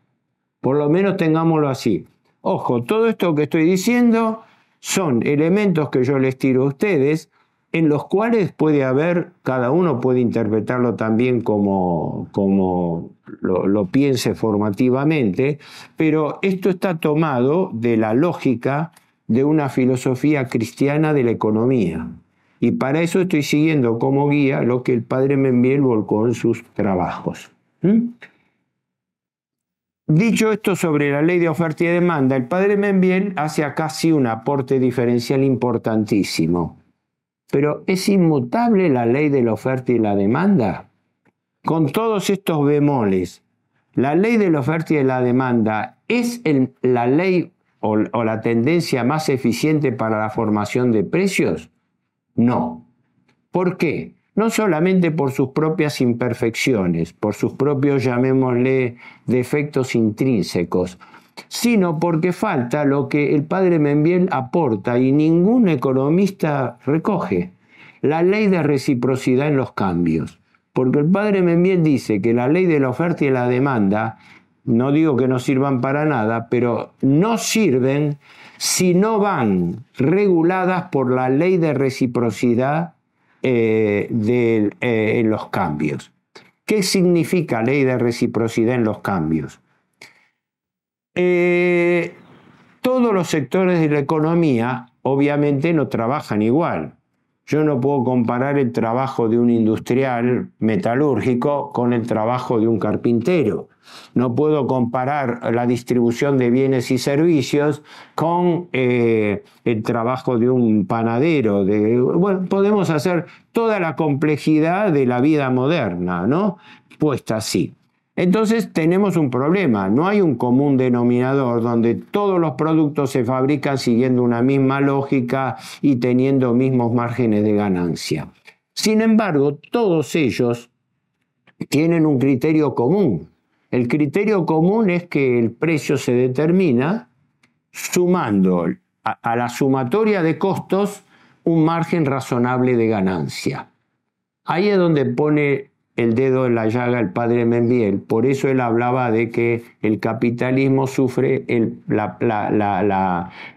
Por lo menos tengámoslo así. Ojo, todo esto que estoy diciendo son elementos que yo les tiro a ustedes, en los cuales puede haber, cada uno puede interpretarlo también como, como lo, piense formativamente, pero esto está tomado de la lógica de una filosofía cristiana de la economía. Y para eso estoy siguiendo como guía lo que el padre Membiel volcó en sus trabajos. ¿Mm? Dicho esto sobre la ley de oferta y demanda, el padre Membiel hace acá sí un aporte diferencial importantísimo. Pero ¿es inmutable la ley de la oferta y la demanda? Con todos estos bemoles, ¿la ley de la oferta y de la demanda es la ley o la tendencia más eficiente para la formación de precios? No. ¿Por qué? No solamente por sus propias imperfecciones, por sus propios, llamémosle, defectos intrínsecos, sino porque falta lo que el padre Membiel aporta y ningún economista recoge, la ley de reciprocidad en los cambios. Porque el padre Membiel dice que la ley de la oferta y la demanda, no digo que no sirvan para nada, pero no sirven si no van reguladas por la ley de reciprocidad eh, de, eh, en los cambios. ¿Qué significa ley de reciprocidad en los cambios? Eh, todos los sectores de la economía obviamente no trabajan igual. Yo no puedo comparar el trabajo de un industrial metalúrgico con el trabajo de un carpintero. No puedo comparar la distribución de bienes y servicios con eh, el trabajo de un panadero. bueno, podemos hacer toda la complejidad de la vida moderna, ¿no? Puesta así. Entonces tenemos un problema, no hay un común denominador donde todos los productos se fabrican siguiendo una misma lógica y teniendo mismos márgenes de ganancia. Sin embargo, todos ellos tienen un criterio común. El criterio común es que el precio se determina sumando a, la sumatoria de costos un margen razonable de ganancia. Ahí es donde pone el dedo en la llaga el padre Membiel. Por eso él hablaba de que el capitalismo sufre el,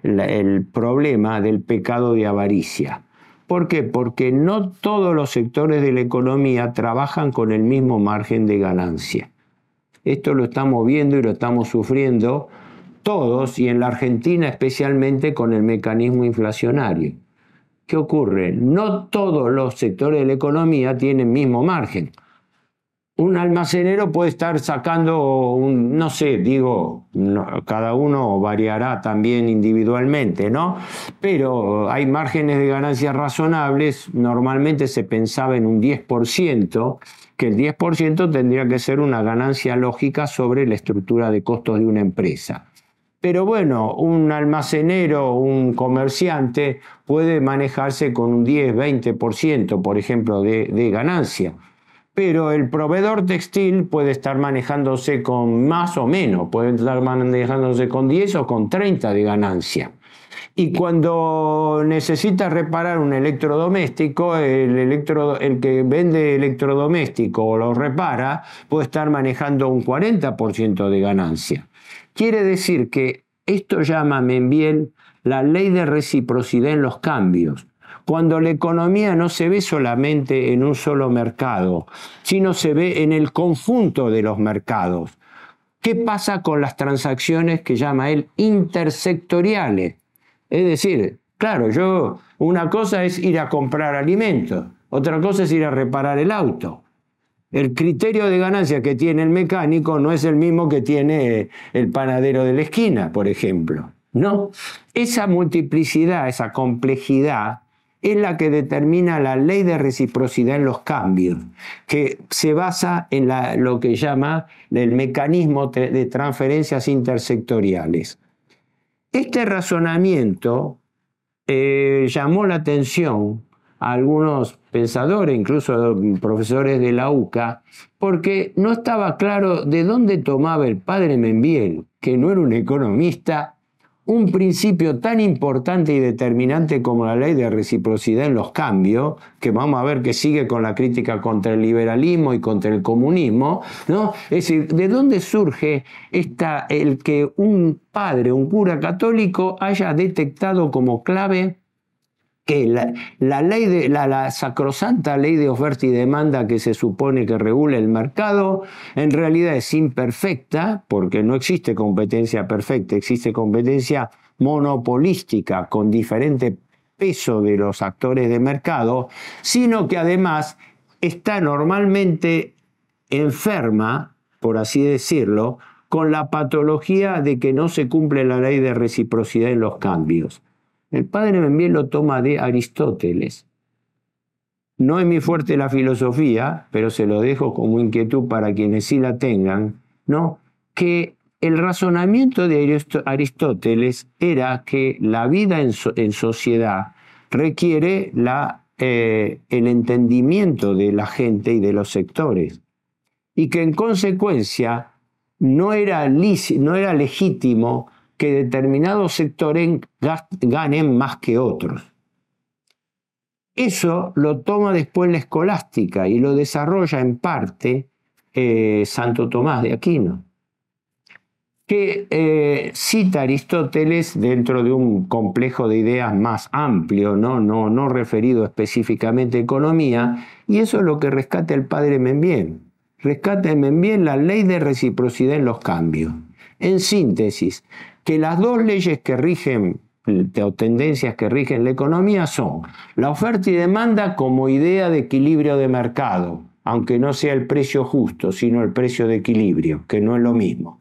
el problema del pecado de avaricia. ¿Por qué? Porque no todos los sectores de la economía trabajan con el mismo margen de ganancia. Esto lo estamos viendo y lo estamos sufriendo todos y en la Argentina especialmente con el mecanismo inflacionario. ¿Qué ocurre? No todos los sectores de la economía tienen mismo margen un almacenero puede estar sacando, un, no sé, digo, cada uno variará también individualmente, ¿no? Pero hay márgenes de ganancias razonables, normalmente se pensaba en un 10%, que el 10% tendría que ser una ganancia lógica sobre la estructura de costos de una empresa. Pero bueno, un almacenero, un comerciante puede manejarse con un 10, 20%, por ejemplo, de, de ganancia pero el proveedor textil puede estar manejándose con más o menos, puede estar manejándose con 10 o con 30 de ganancia. Y cuando necesita reparar un electrodoméstico, el, el que vende electrodoméstico o lo repara puede estar manejando un 40% de ganancia. Quiere decir que esto llama Membiel la ley de reciprocidad en los cambios cuando la economía no se ve solamente en un solo mercado, sino se ve en el conjunto de los mercados. ¿Qué pasa con las transacciones que llama él intersectoriales? Es decir, claro, yo una cosa es ir a comprar alimentos, otra cosa es ir a reparar el auto. El criterio de ganancia que tiene el mecánico no es el mismo que tiene el panadero de la esquina, por ejemplo. No, esa multiplicidad, esa complejidad es la que determina la ley de reciprocidad en los cambios, que se basa en lo que llama el mecanismo de transferencias intersectoriales. Este razonamiento eh, llamó la atención a algunos pensadores, incluso profesores de la UCA, porque no estaba claro de dónde tomaba el padre Membiel, que no era un economista, un principio tan importante y determinante como la ley de reciprocidad en los cambios, que vamos a ver que sigue con la crítica contra el liberalismo y contra el comunismo, ¿no? Es decir, ¿de dónde surge esta, el que un padre, un cura católico, haya detectado como clave que la, ley de la, sacrosanta ley de oferta y demanda que se supone que regula el mercado en realidad es imperfecta porque no existe competencia perfecta, existe competencia monopolística con diferente peso de los actores de mercado, sino que además está normalmente enferma por así decirlo, con la patología de que no se cumple la ley de reciprocidad en los cambios. El padre Membiel lo toma de Aristóteles. No es mi fuerte la filosofía, pero se lo dejo como inquietud para quienes sí la tengan, ¿no? Que el razonamiento de Aristóteles era que la vida en, sociedad requiere eh, el entendimiento de la gente y de los sectores y que en consecuencia no era, no era legítimo que determinados sectores ganen más que otros. Eso lo toma después la escolástica y lo desarrolla en parte eh, Santo Tomás de Aquino, que eh, cita Aristóteles dentro de un complejo de ideas más amplio, ¿no? No, no referido específicamente a economía, y eso es lo que rescata el padre Membien rescátenme bien la ley de reciprocidad en los cambios. En síntesis, que las dos leyes que rigen o tendencias que rigen la economía son la oferta y demanda como idea de equilibrio de mercado, aunque no sea el precio justo, sino el precio de equilibrio, que no es lo mismo.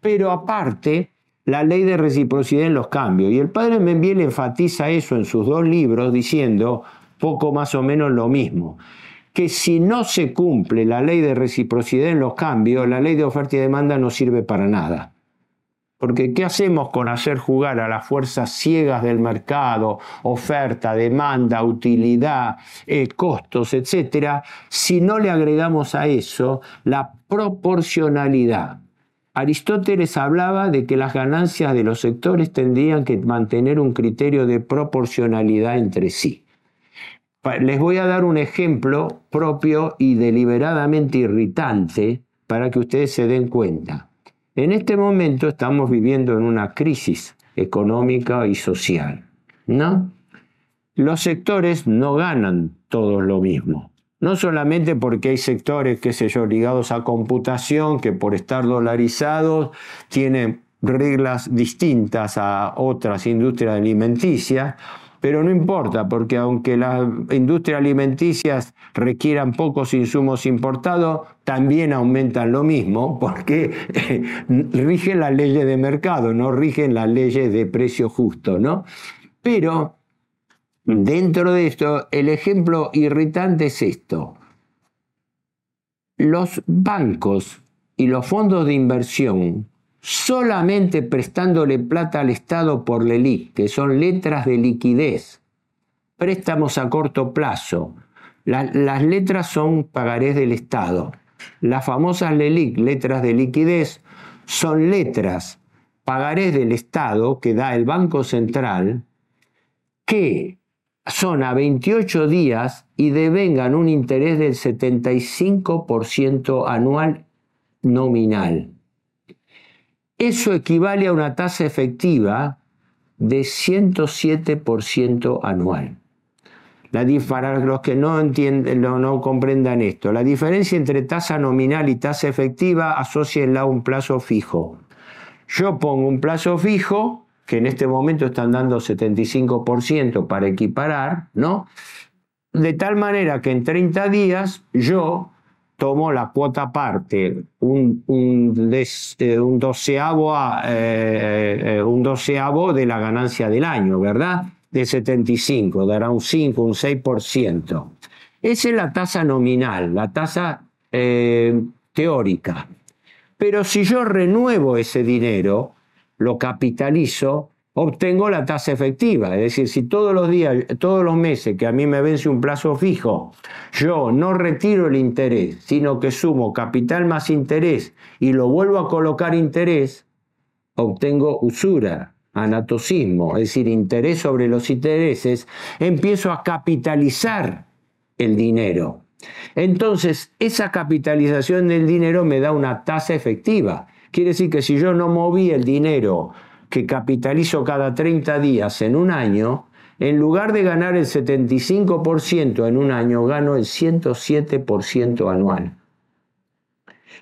Pero aparte, la ley de reciprocidad en los cambios. Y el padre Membiel enfatiza eso en sus dos libros diciendo poco más o menos lo mismo que si no se cumple la ley de reciprocidad en los cambios, la ley de oferta y demanda no sirve para nada. Porque ¿qué hacemos con hacer jugar a las fuerzas ciegas del mercado, oferta, demanda, utilidad, eh, costos, etcétera, si no le agregamos a eso la proporcionalidad? Aristóteles hablaba de que las ganancias de los sectores tendrían que mantener un criterio de proporcionalidad entre sí. Les voy a dar un ejemplo propio y deliberadamente irritante para que ustedes se den cuenta. En este momento estamos viviendo en una crisis económica y social, ¿no? Los sectores no ganan todos lo mismo. No solamente porque hay sectores, qué sé yo, ligados a computación, que por estar dolarizados tienen reglas distintas a otras industrias alimenticias, pero no importa, porque aunque las industrias alimenticias requieran pocos insumos importados, también aumentan lo mismo, porque rigen las leyes de mercado, no rigen las leyes de precio justo, ¿no? Pero dentro de esto, el ejemplo irritante es esto. Los bancos y los fondos de inversión solamente prestándole plata al Estado por LELIC, que son letras de liquidez, préstamos a corto plazo. las letras son pagarés del Estado. Las famosas LELIC, letras de liquidez, son letras pagarés del Estado que da el Banco Central, que son a 28 días y devengan un interés del 75% anual nominal. Eso equivale a una tasa efectiva de 107% anual. Para los que no, entienden, no, comprendan esto, la diferencia entre tasa nominal y tasa efectiva asocienla a un plazo fijo. Yo pongo un plazo fijo, que en este momento están dando 75% para equiparar, ¿no? De tal manera que en 30 días yo tomo la cuota parte, un, un, eh, doceavo, eh, eh, un doceavo de la ganancia del año, ¿verdad? De 75, dará un 5, un 6%. Esa es la tasa nominal, la tasa teórica. Pero si yo renuevo ese dinero, lo capitalizo, obtengo la tasa efectiva. Es decir, si todos los días, todos los meses que a mí me vence un plazo fijo, yo no retiro el interés, sino que sumo capital más interés y lo vuelvo a colocar interés, obtengo usura, anatocismo, es decir, interés sobre los intereses, empiezo a capitalizar el dinero. Entonces, esa capitalización del dinero me da una tasa efectiva. Quiere decir que si yo no moví el dinero que capitalizo cada 30 días en un año, en lugar de ganar el 75% en un año, gano el 107% anual.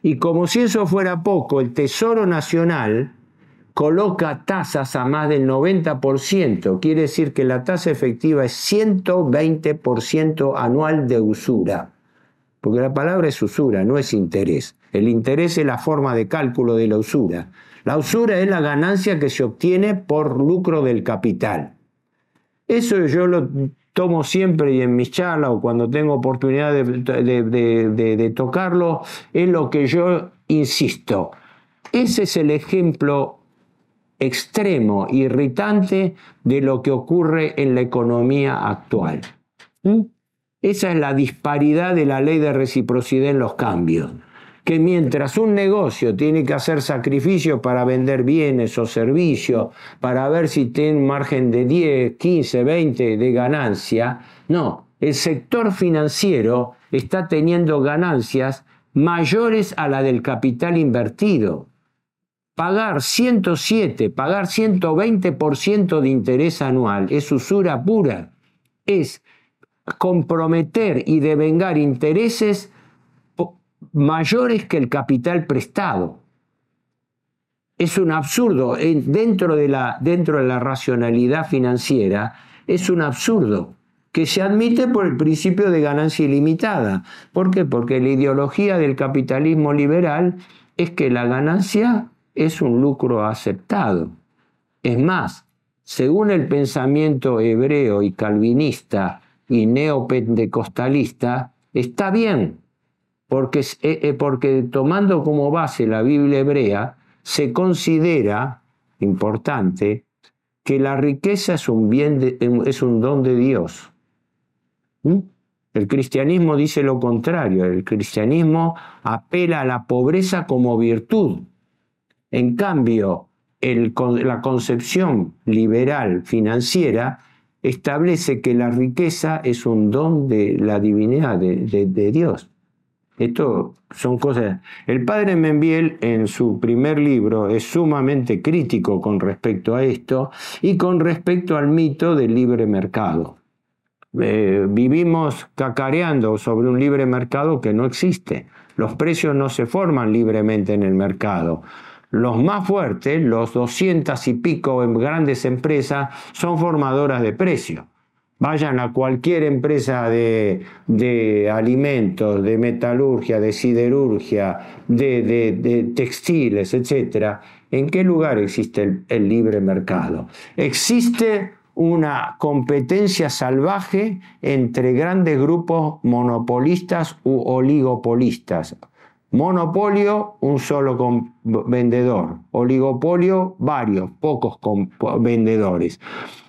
Y como si eso fuera poco, el Tesoro Nacional coloca tasas a más del 90%, quiere decir que la tasa efectiva es 120% anual de usura, porque la palabra es usura, no es interés. El interés es la forma de cálculo de la usura. La usura es la ganancia que se obtiene por lucro del capital. Eso yo lo tomo siempre y en mis charlas o cuando tengo oportunidad de, tocarlo, es lo que yo insisto. Ese es el ejemplo extremo, irritante de lo que ocurre en la economía actual. ¿Mm? Esa es la disparidad de la ley de reciprocidad en los cambios que mientras un negocio tiene que hacer sacrificios para vender bienes o servicios, para ver si tiene margen de 10, 15, 20 de ganancia, no, el sector financiero está teniendo ganancias mayores a la del capital invertido. Pagar 107, pagar 120% de interés anual es usura pura. Es comprometer y devengar intereses mayores que el capital prestado. Es un absurdo. Dentro de la, dentro de la racionalidad financiera, es un absurdo que se admite por el principio de ganancia ilimitada. ¿Por qué? Porque la ideología del capitalismo liberal es que la ganancia es un lucro aceptado. Es más, según el pensamiento hebreo y calvinista y neopentecostalista, está bien porque, eh, eh, porque tomando como base la Biblia hebrea, se considera importante que la riqueza es un, bien es un don de Dios. ¿Mm? El cristianismo dice lo contrario, el cristianismo apela a la pobreza como virtud. En cambio, la concepción liberal financiera establece que la riqueza es un don de la divinidad, de Dios. Esto son cosas. El padre Membiel en su primer libro es sumamente crítico con respecto a esto y con respecto al mito del libre mercado. Eh, vivimos cacareando sobre un libre mercado que no existe. Los precios no se forman libremente en el mercado. Los más fuertes, los doscientas y pico grandes empresas, son formadoras de precios. Vayan a cualquier empresa de, alimentos, de metalurgia, de siderurgia, de, textiles, etc. ¿En qué lugar existe el, el libre mercado? Existe una competencia salvaje entre grandes grupos monopolistas u oligopolistas. Monopolio, un solo vendedor. Oligopolio, varios, pocos vendedores.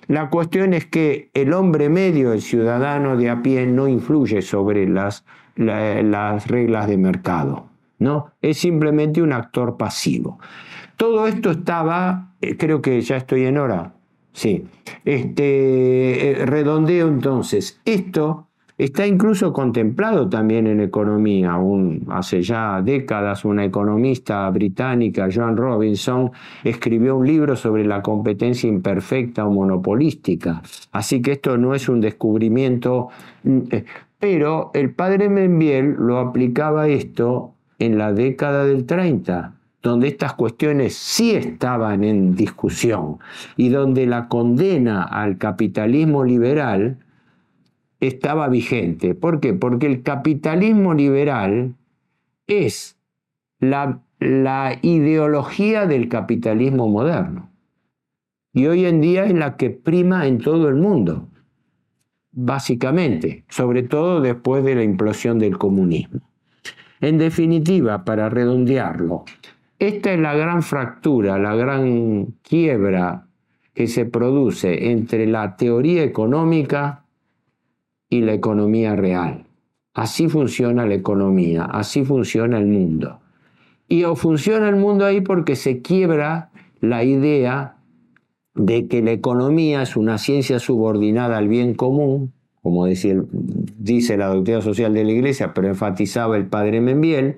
La cuestión es que el hombre medio, el ciudadano de a pie, no influye sobre las, las reglas de mercado. ¿no? Es simplemente un actor pasivo. Todo esto estaba, eh, creo que ya estoy en hora, sí. Este, eh, redondeo entonces, esto Está incluso contemplado también en economía. hace ya décadas una economista británica, John Robinson, escribió un libro sobre la competencia imperfecta o monopolística. Así que esto no es un descubrimiento, mm, eh, pero el padre Membiel lo aplicaba esto en la década del 30 donde estas cuestiones sí estaban en discusión y donde la condena al capitalismo liberal estaba vigente. ¿Por qué? Porque el capitalismo liberal es la, la ideología del capitalismo moderno. Y hoy en día es la que prima en todo el mundo, básicamente, sobre todo después de la implosión del comunismo. En definitiva, para redondearlo, esta es la gran fractura, la gran quiebra que se produce entre la teoría económica y la economía real. Así funciona la economía, así funciona el mundo. Y o funciona el mundo ahí porque se quiebra la idea de que la economía es una ciencia subordinada al bien común, como dice la doctrina social de la Iglesia, pero enfatizaba el padre Membiel,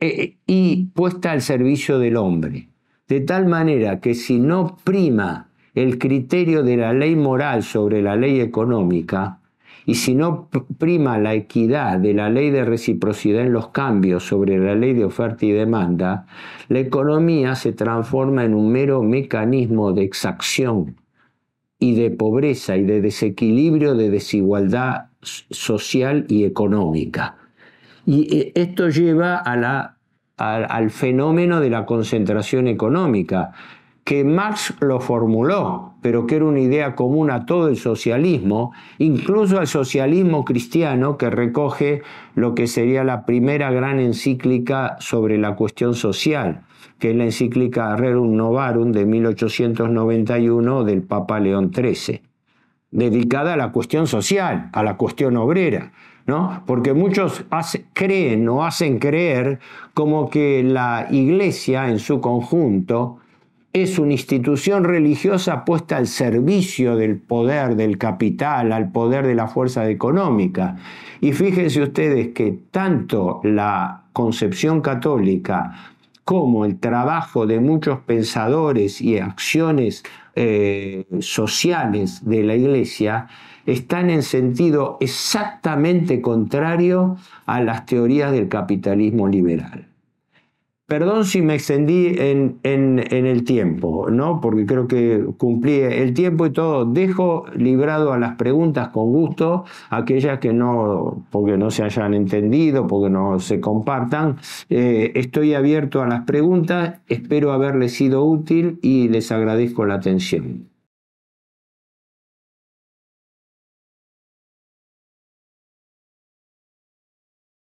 eh, y puesta al servicio del hombre. De tal manera que si no prima el criterio de la ley moral sobre la ley económica, y si no prima la equidad de la ley de reciprocidad en los cambios sobre la ley de oferta y demanda, la economía se transforma en un mero mecanismo de exacción y de pobreza y de desequilibrio de desigualdad social y económica. Y eh, esto lleva al fenómeno de la concentración económica, que Marx lo formuló, pero que era una idea común a todo el socialismo, incluso al socialismo cristiano que recoge lo que sería la primera gran encíclica sobre la cuestión social, que es la encíclica Rerum Novarum de 1891 del Papa León XIII, dedicada a la cuestión social, a la cuestión obrera. ¿No? Porque muchos creen o hacen creer como que la iglesia en su conjunto es una institución religiosa puesta al servicio del poder del capital, al poder de la fuerza económica. Y fíjense ustedes que tanto la concepción católica como el trabajo de muchos pensadores y acciones eh, sociales de la Iglesia están en sentido exactamente contrario a las teorías del capitalismo liberal. Perdón si me extendí en, el tiempo, ¿no? porque creo que cumplí el tiempo y todo. Dejo librado a las preguntas con gusto, aquellas que no, porque no se hayan entendido, porque no se compartan. Eh, estoy abierto a las preguntas, espero haberles sido útil y les agradezco la atención.